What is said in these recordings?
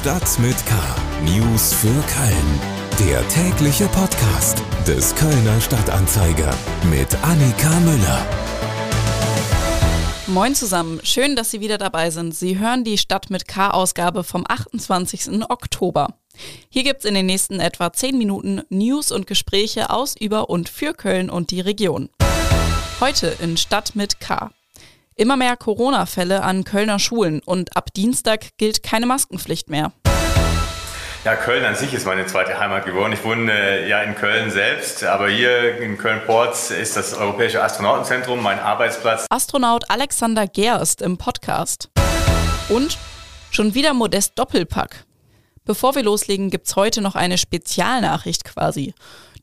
Stadt mit K. News für Köln. Der tägliche Podcast des Kölner Stadtanzeiger mit Annika Müller. Moin zusammen, schön, dass Sie wieder dabei sind. Sie hören die Stadt mit K-Ausgabe vom 28. Oktober. Hier gibt es in den nächsten etwa 10 Minuten News und Gespräche aus, über und für Köln und die Region. Heute in Stadt mit K. Immer mehr Corona-Fälle an Kölner Schulen und ab Dienstag gilt keine Maskenpflicht mehr. Ja, Köln an sich ist meine zweite Heimat geworden. Ich wohne äh, ja in Köln selbst, aber hier in Köln-Porz ist das Europäische Astronautenzentrum mein Arbeitsplatz. Astronaut Alexander Gerst im Podcast. Und schon wieder Modest Doppelpack. Bevor wir loslegen, gibt's heute noch eine Spezialnachricht quasi.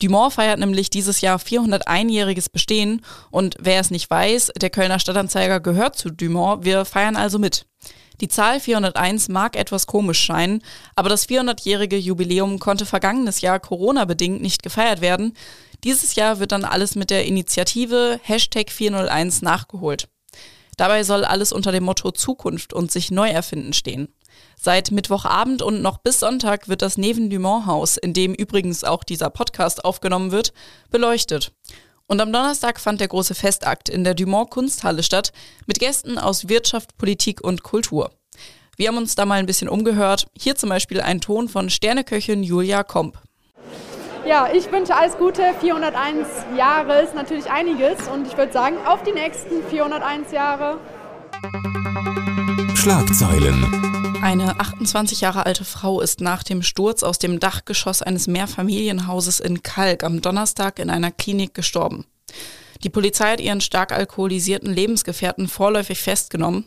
Dumont feiert nämlich dieses Jahr 401-jähriges Bestehen und wer es nicht weiß, der Kölner Stadtanzeiger gehört zu Dumont, wir feiern also mit. Die Zahl 401 mag etwas komisch scheinen, aber das 400-jährige Jubiläum konnte vergangenes Jahr Corona-bedingt nicht gefeiert werden. Dieses Jahr wird dann alles mit der Initiative Hashtag 401 nachgeholt. Dabei soll alles unter dem Motto Zukunft und sich neu erfinden stehen. Seit Mittwochabend und noch bis Sonntag wird das Neven Dumont Haus, in dem übrigens auch dieser Podcast aufgenommen wird, beleuchtet. Und am Donnerstag fand der große Festakt in der Dumont Kunsthalle statt mit Gästen aus Wirtschaft, Politik und Kultur. Wir haben uns da mal ein bisschen umgehört. Hier zum Beispiel ein Ton von Sterneköchin Julia Komp. Ja, ich wünsche alles Gute. 401 Jahre ist natürlich einiges und ich würde sagen, auf die nächsten 401 Jahre. Schlagzeilen. Eine 28 Jahre alte Frau ist nach dem Sturz aus dem Dachgeschoss eines Mehrfamilienhauses in Kalk am Donnerstag in einer Klinik gestorben. Die Polizei hat ihren stark alkoholisierten Lebensgefährten vorläufig festgenommen.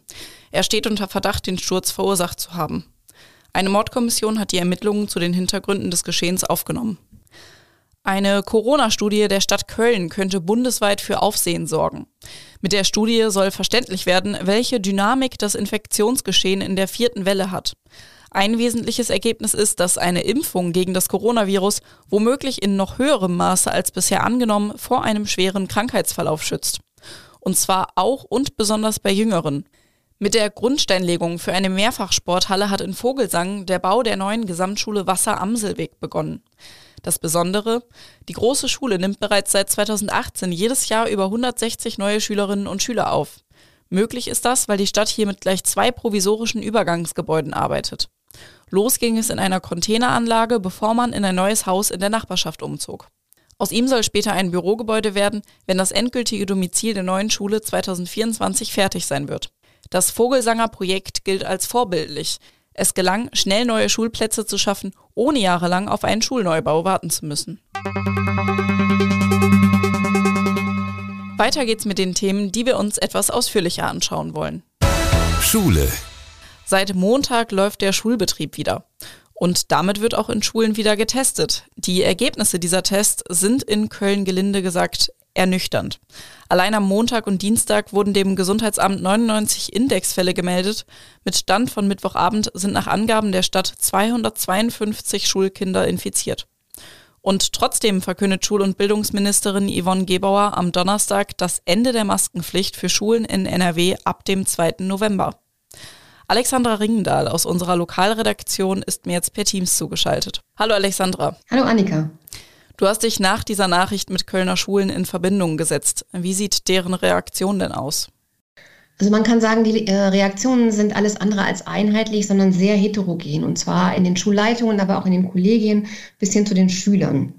Er steht unter Verdacht, den Sturz verursacht zu haben. Eine Mordkommission hat die Ermittlungen zu den Hintergründen des Geschehens aufgenommen. Eine Corona-Studie der Stadt Köln könnte bundesweit für Aufsehen sorgen. Mit der Studie soll verständlich werden, welche Dynamik das Infektionsgeschehen in der vierten Welle hat. Ein wesentliches Ergebnis ist, dass eine Impfung gegen das Coronavirus womöglich in noch höherem Maße als bisher angenommen vor einem schweren Krankheitsverlauf schützt. Und zwar auch und besonders bei Jüngeren. Mit der Grundsteinlegung für eine Mehrfachsporthalle hat in Vogelsang der Bau der neuen Gesamtschule Wasser Amselweg begonnen. Das Besondere, die große Schule nimmt bereits seit 2018 jedes Jahr über 160 neue Schülerinnen und Schüler auf. Möglich ist das, weil die Stadt hier mit gleich zwei provisorischen Übergangsgebäuden arbeitet. Los ging es in einer Containeranlage, bevor man in ein neues Haus in der Nachbarschaft umzog. Aus ihm soll später ein Bürogebäude werden, wenn das endgültige Domizil der neuen Schule 2024 fertig sein wird. Das Vogelsanger Projekt gilt als vorbildlich. Es gelang, schnell neue Schulplätze zu schaffen, ohne jahrelang auf einen Schulneubau warten zu müssen. Weiter geht's mit den Themen, die wir uns etwas ausführlicher anschauen wollen. Schule. Seit Montag läuft der Schulbetrieb wieder. Und damit wird auch in Schulen wieder getestet. Die Ergebnisse dieser Tests sind in Köln gelinde gesagt ernüchternd. Allein am Montag und Dienstag wurden dem Gesundheitsamt 99 Indexfälle gemeldet. Mit Stand von Mittwochabend sind nach Angaben der Stadt 252 Schulkinder infiziert. Und trotzdem verkündet Schul- und Bildungsministerin Yvonne Gebauer am Donnerstag das Ende der Maskenpflicht für Schulen in NRW ab dem 2. November. Alexandra Ringendahl aus unserer Lokalredaktion ist mir jetzt per Teams zugeschaltet. Hallo Alexandra. Hallo Annika. Du hast dich nach dieser Nachricht mit Kölner Schulen in Verbindung gesetzt. Wie sieht deren Reaktion denn aus? Also man kann sagen, die äh, Reaktionen sind alles andere als einheitlich, sondern sehr heterogen. Und zwar in den Schulleitungen, aber auch in den Kollegien bis hin zu den Schülern.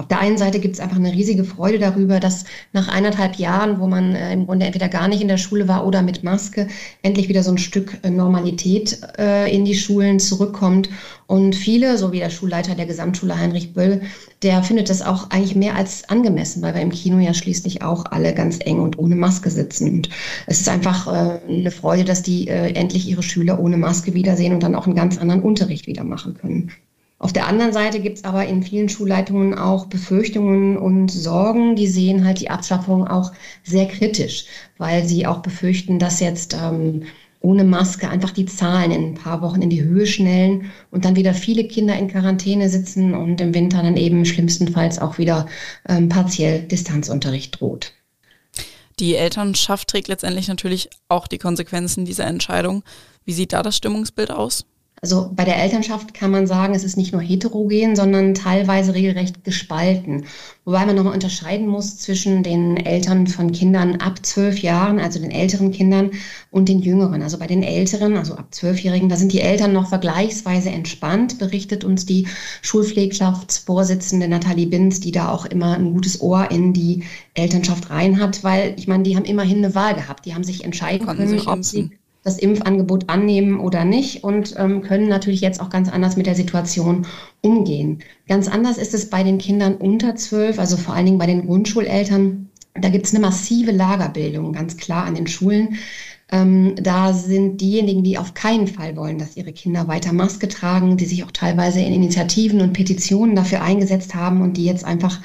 Auf der einen Seite gibt es einfach eine riesige Freude darüber, dass nach eineinhalb Jahren, wo man äh, im Grunde entweder gar nicht in der Schule war oder mit Maske, endlich wieder so ein Stück äh, Normalität äh, in die Schulen zurückkommt. Und viele, so wie der Schulleiter der Gesamtschule Heinrich Böll, der findet das auch eigentlich mehr als angemessen, weil wir im Kino ja schließlich auch alle ganz eng und ohne Maske sitzen. Und es ist einfach äh, eine Freude, dass die äh, endlich ihre Schüler ohne Maske wiedersehen und dann auch einen ganz anderen Unterricht wieder machen können. Auf der anderen Seite gibt es aber in vielen Schulleitungen auch Befürchtungen und Sorgen. Die sehen halt die Abschaffung auch sehr kritisch, weil sie auch befürchten, dass jetzt ähm, ohne Maske einfach die Zahlen in ein paar Wochen in die Höhe schnellen und dann wieder viele Kinder in Quarantäne sitzen und im Winter dann eben schlimmstenfalls auch wieder ähm, partiell Distanzunterricht droht. Die Elternschaft trägt letztendlich natürlich auch die Konsequenzen dieser Entscheidung. Wie sieht da das Stimmungsbild aus? Also bei der Elternschaft kann man sagen, es ist nicht nur heterogen, sondern teilweise regelrecht gespalten. Wobei man nochmal unterscheiden muss zwischen den Eltern von Kindern ab zwölf Jahren, also den älteren Kindern, und den jüngeren. Also bei den älteren, also ab zwölfjährigen, da sind die Eltern noch vergleichsweise entspannt, berichtet uns die Schulpflegschaftsvorsitzende Nathalie Binz, die da auch immer ein gutes Ohr in die Elternschaft rein hat, weil ich meine, die haben immerhin eine Wahl gehabt. Die haben sich entscheiden können, ob sie das Impfangebot annehmen oder nicht und ähm, können natürlich jetzt auch ganz anders mit der Situation umgehen. Ganz anders ist es bei den Kindern unter zwölf, also vor allen Dingen bei den Grundschuleltern. Da gibt es eine massive Lagerbildung, ganz klar an den Schulen. Ähm, da sind diejenigen, die auf keinen Fall wollen, dass ihre Kinder weiter Maske tragen, die sich auch teilweise in Initiativen und Petitionen dafür eingesetzt haben und die jetzt einfach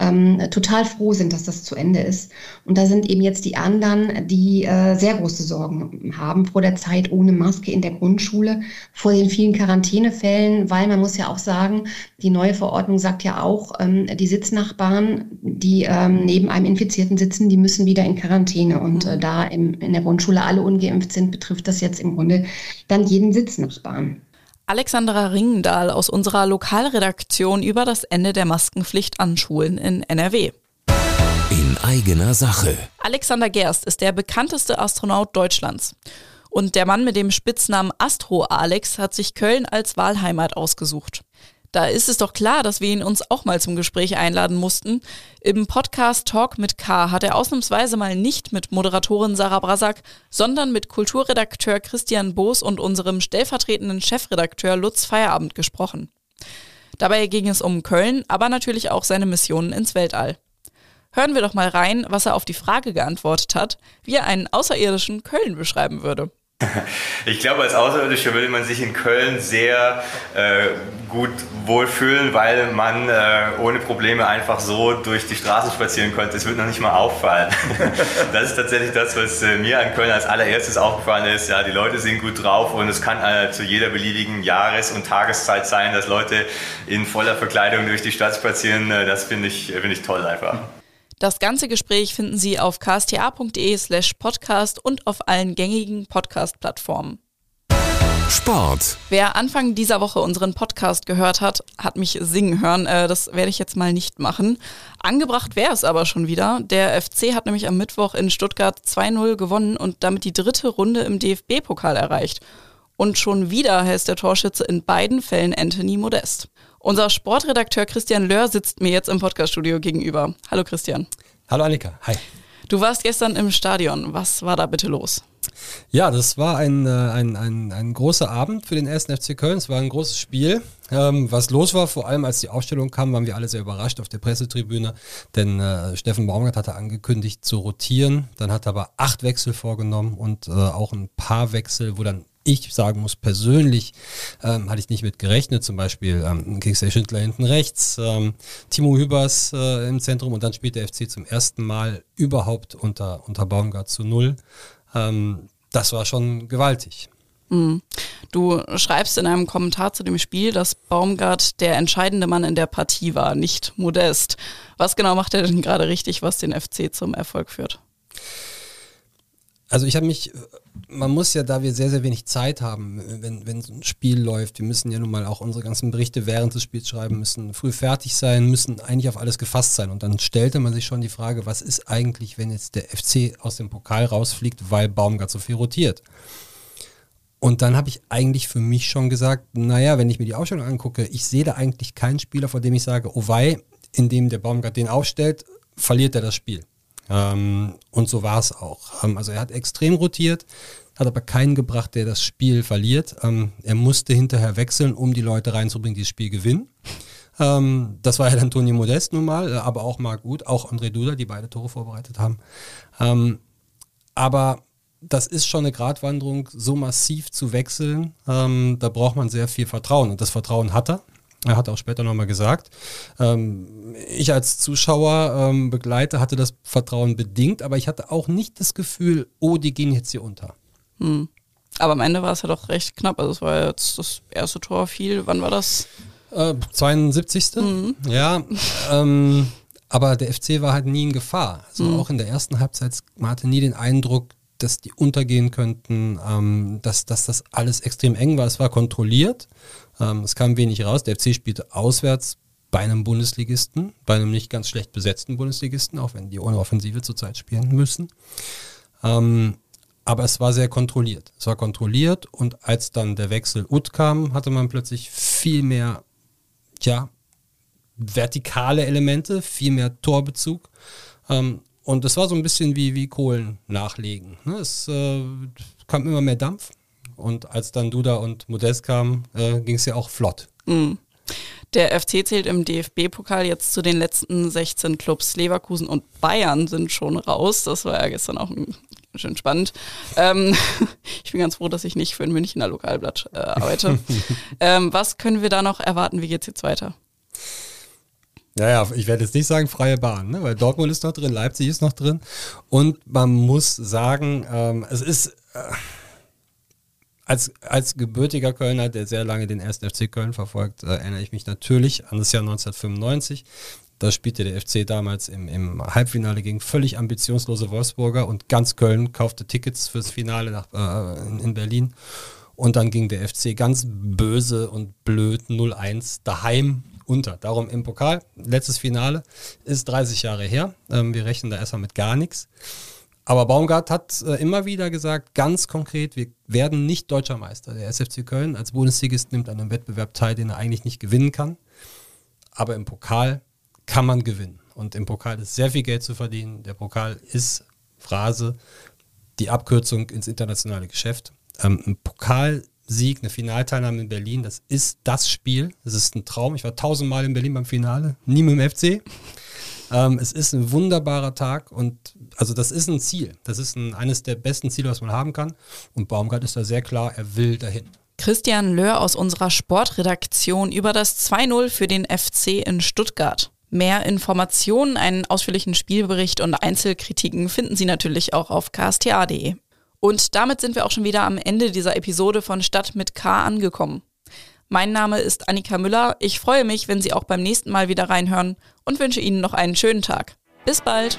ähm, total froh sind, dass das zu Ende ist. Und da sind eben jetzt die anderen, die äh, sehr große Sorgen haben vor der Zeit ohne Maske in der Grundschule, vor den vielen Quarantänefällen, weil man muss ja auch sagen, die neue Verordnung sagt ja auch, ähm, die Sitznachbarn, die ähm, neben einem Infizierten sitzen, die müssen wieder in Quarantäne. Und äh, da im, in der Grundschule alle ungeimpft sind, betrifft das jetzt im Grunde dann jeden Sitznachbarn. Alexandra Ringendahl aus unserer Lokalredaktion über das Ende der Maskenpflicht an Schulen in NRW. In eigener Sache. Alexander Gerst ist der bekannteste Astronaut Deutschlands. Und der Mann mit dem Spitznamen Astro Alex hat sich Köln als Wahlheimat ausgesucht. Da ist es doch klar, dass wir ihn uns auch mal zum Gespräch einladen mussten. Im Podcast Talk mit K hat er ausnahmsweise mal nicht mit Moderatorin Sarah Brasak, sondern mit Kulturredakteur Christian Boos und unserem stellvertretenden Chefredakteur Lutz Feierabend gesprochen. Dabei ging es um Köln, aber natürlich auch seine Missionen ins Weltall. Hören wir doch mal rein, was er auf die Frage geantwortet hat, wie er einen außerirdischen Köln beschreiben würde. Ich glaube, als Außerirdischer würde man sich in Köln sehr äh, gut wohlfühlen, weil man äh, ohne Probleme einfach so durch die Straßen spazieren könnte. Es wird noch nicht mal auffallen. das ist tatsächlich das, was äh, mir an Köln als allererstes aufgefallen ist. Ja, die Leute sind gut drauf und es kann äh, zu jeder beliebigen Jahres- und Tageszeit sein, dass Leute in voller Verkleidung durch die Stadt spazieren. Äh, das finde ich, find ich toll einfach. Das ganze Gespräch finden Sie auf ksta.de slash podcast und auf allen gängigen Podcast-Plattformen. Sport. Wer Anfang dieser Woche unseren Podcast gehört hat, hat mich singen hören. Äh, das werde ich jetzt mal nicht machen. Angebracht wäre es aber schon wieder. Der FC hat nämlich am Mittwoch in Stuttgart 2-0 gewonnen und damit die dritte Runde im DFB-Pokal erreicht. Und schon wieder heißt der Torschütze in beiden Fällen Anthony Modest. Unser Sportredakteur Christian Löhr sitzt mir jetzt im Podcaststudio gegenüber. Hallo Christian. Hallo Annika, hi. Du warst gestern im Stadion. Was war da bitte los? Ja, das war ein, äh, ein, ein, ein großer Abend für den ersten FC Köln. Es war ein großes Spiel. Ähm, was los war, vor allem als die Aufstellung kam, waren wir alle sehr überrascht auf der Pressetribüne, denn äh, Steffen Baumgart hatte angekündigt zu rotieren. Dann hat er aber acht Wechsel vorgenommen und äh, auch ein paar Wechsel, wo dann ich sagen muss, persönlich ähm, hatte ich nicht mit gerechnet. Zum Beispiel ähm, Kingsley Schindler hinten rechts, ähm, Timo Hübers äh, im Zentrum und dann spielt der FC zum ersten Mal überhaupt unter, unter Baumgart zu null. Ähm, das war schon gewaltig. Mhm. Du schreibst in einem Kommentar zu dem Spiel, dass Baumgart der entscheidende Mann in der Partie war, nicht Modest. Was genau macht er denn gerade richtig, was den FC zum Erfolg führt? Also ich habe mich, man muss ja, da wir sehr, sehr wenig Zeit haben, wenn, wenn so ein Spiel läuft, wir müssen ja nun mal auch unsere ganzen Berichte während des Spiels schreiben, müssen früh fertig sein, müssen eigentlich auf alles gefasst sein. Und dann stellte man sich schon die Frage, was ist eigentlich, wenn jetzt der FC aus dem Pokal rausfliegt, weil Baumgart so viel rotiert? Und dann habe ich eigentlich für mich schon gesagt, naja, wenn ich mir die Aufstellung angucke, ich sehe da eigentlich keinen Spieler, vor dem ich sage, oh wei, indem der Baumgart den aufstellt, verliert er das Spiel. Ähm, und so war es auch. Ähm, also er hat extrem rotiert, hat aber keinen gebracht, der das Spiel verliert. Ähm, er musste hinterher wechseln, um die Leute reinzubringen, die das Spiel gewinnen. Das war ja dann Toni Modest nun mal, äh, aber auch Marc Gut, auch André Duda, die beide Tore vorbereitet haben. Aber das ist schon eine Gratwanderung, so massiv zu wechseln. Da braucht man sehr viel Vertrauen und das Vertrauen hat er. Er hat auch später nochmal gesagt, ähm, ich als Zuschauer, ähm, Begleiter hatte das Vertrauen bedingt, aber ich hatte auch nicht das Gefühl, oh, die gehen jetzt hier unter. Hm. Aber am Ende war es ja doch recht knapp. Also es war jetzt das erste Tor viel. Wann war das? Äh, 72. Mhm. Ja. Ähm, aber der FC war halt nie in Gefahr. Also mhm. auch in der ersten Halbzeit, man hatte nie den Eindruck, dass die untergehen könnten, ähm, dass, dass das alles extrem eng war. Es war kontrolliert, ähm, es kam wenig raus. Der FC spielte auswärts bei einem Bundesligisten, bei einem nicht ganz schlecht besetzten Bundesligisten, auch wenn die ohne Offensive zurzeit spielen müssen. Ähm, aber es war sehr kontrolliert. Es war kontrolliert und als dann der Wechsel Ut kam, hatte man plötzlich viel mehr, ja, vertikale Elemente, viel mehr Torbezug. Ähm, und das war so ein bisschen wie, wie Kohlen nachlegen. Ne? Es äh, kam immer mehr Dampf. Und als dann Duda und Modest kamen, äh, ging es ja auch flott. Mhm. Der FC zählt im DFB-Pokal jetzt zu den letzten 16 Clubs. Leverkusen und Bayern sind schon raus. Das war ja gestern auch schön spannend. Ähm, ich bin ganz froh, dass ich nicht für ein Münchner Lokalblatt äh, arbeite. ähm, was können wir da noch erwarten? Wie geht es jetzt weiter? Naja, ich werde jetzt nicht sagen freie Bahn, ne? weil Dortmund ist noch drin, Leipzig ist noch drin. Und man muss sagen, ähm, es ist äh, als, als gebürtiger Kölner, der sehr lange den 1. FC Köln verfolgt, äh, erinnere ich mich natürlich an das Jahr 1995. Da spielte der FC damals im, im Halbfinale gegen völlig ambitionslose Wolfsburger und ganz Köln kaufte Tickets fürs Finale nach, äh, in, in Berlin. Und dann ging der FC ganz böse und blöd 0-1 daheim unter. Darum im Pokal, letztes Finale, ist 30 Jahre her. Ähm, wir rechnen da erstmal mit gar nichts. Aber Baumgart hat äh, immer wieder gesagt, ganz konkret, wir werden nicht deutscher Meister. Der SFC Köln als Bundesligist nimmt an einem Wettbewerb teil, den er eigentlich nicht gewinnen kann. Aber im Pokal kann man gewinnen. Und im Pokal ist sehr viel Geld zu verdienen. Der Pokal ist, Phrase, die Abkürzung ins internationale Geschäft. Ähm, ein Pokalsieg, eine Finalteilnahme in Berlin, das ist das Spiel. Das ist ein Traum. Ich war tausendmal in Berlin beim Finale, nie mit dem FC. Ähm, es ist ein wunderbarer Tag und also das ist ein Ziel. Das ist ein, eines der besten Ziele, was man haben kann. Und Baumgart ist da sehr klar, er will dahin. Christian Löhr aus unserer Sportredaktion über das 2-0 für den FC in Stuttgart. Mehr Informationen, einen ausführlichen Spielbericht und Einzelkritiken finden Sie natürlich auch auf ksta.de. Und damit sind wir auch schon wieder am Ende dieser Episode von Stadt mit K angekommen. Mein Name ist Annika Müller. Ich freue mich, wenn Sie auch beim nächsten Mal wieder reinhören und wünsche Ihnen noch einen schönen Tag. Bis bald.